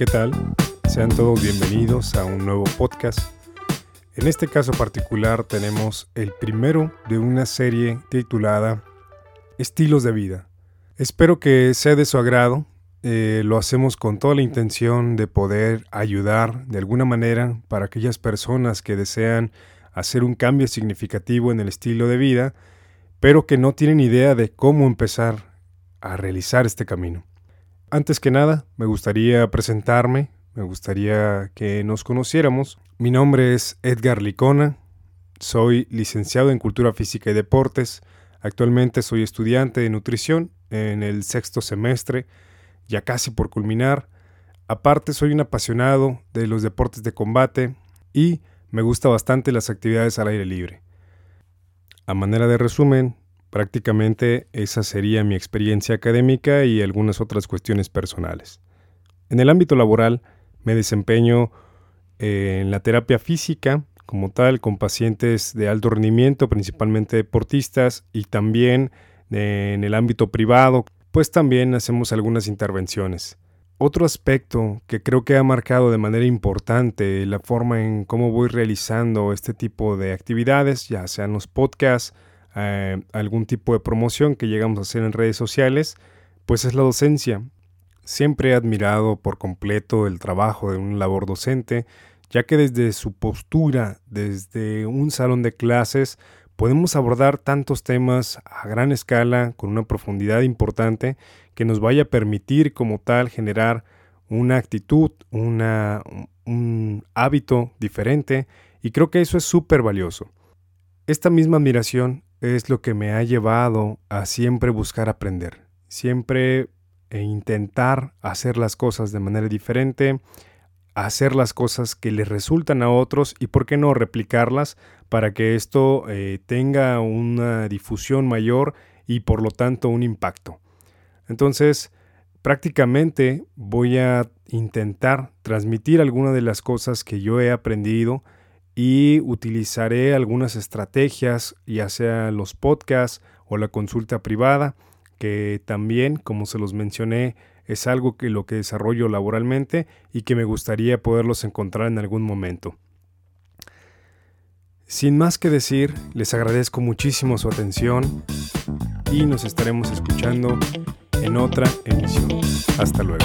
¿qué tal? Sean todos bienvenidos a un nuevo podcast. En este caso particular tenemos el primero de una serie titulada Estilos de vida. Espero que sea de su agrado. Eh, lo hacemos con toda la intención de poder ayudar de alguna manera para aquellas personas que desean hacer un cambio significativo en el estilo de vida, pero que no tienen idea de cómo empezar a realizar este camino. Antes que nada, me gustaría presentarme, me gustaría que nos conociéramos. Mi nombre es Edgar Licona, soy licenciado en Cultura Física y Deportes, actualmente soy estudiante de nutrición en el sexto semestre, ya casi por culminar. Aparte soy un apasionado de los deportes de combate y me gusta bastante las actividades al aire libre. A manera de resumen, Prácticamente esa sería mi experiencia académica y algunas otras cuestiones personales. En el ámbito laboral me desempeño eh, en la terapia física como tal con pacientes de alto rendimiento, principalmente deportistas, y también eh, en el ámbito privado, pues también hacemos algunas intervenciones. Otro aspecto que creo que ha marcado de manera importante la forma en cómo voy realizando este tipo de actividades, ya sean los podcasts, eh, algún tipo de promoción que llegamos a hacer en redes sociales, pues es la docencia. Siempre he admirado por completo el trabajo de un labor docente, ya que desde su postura, desde un salón de clases, podemos abordar tantos temas a gran escala, con una profundidad importante, que nos vaya a permitir como tal generar una actitud, un hábito diferente, y creo que eso es súper valioso. Esta misma admiración es lo que me ha llevado a siempre buscar aprender, siempre e intentar hacer las cosas de manera diferente, hacer las cosas que les resultan a otros y por qué no replicarlas para que esto eh, tenga una difusión mayor y por lo tanto un impacto. Entonces, prácticamente voy a intentar transmitir algunas de las cosas que yo he aprendido, y utilizaré algunas estrategias, ya sea los podcasts o la consulta privada, que también, como se los mencioné, es algo que lo que desarrollo laboralmente y que me gustaría poderlos encontrar en algún momento. Sin más que decir, les agradezco muchísimo su atención y nos estaremos escuchando en otra emisión. Hasta luego.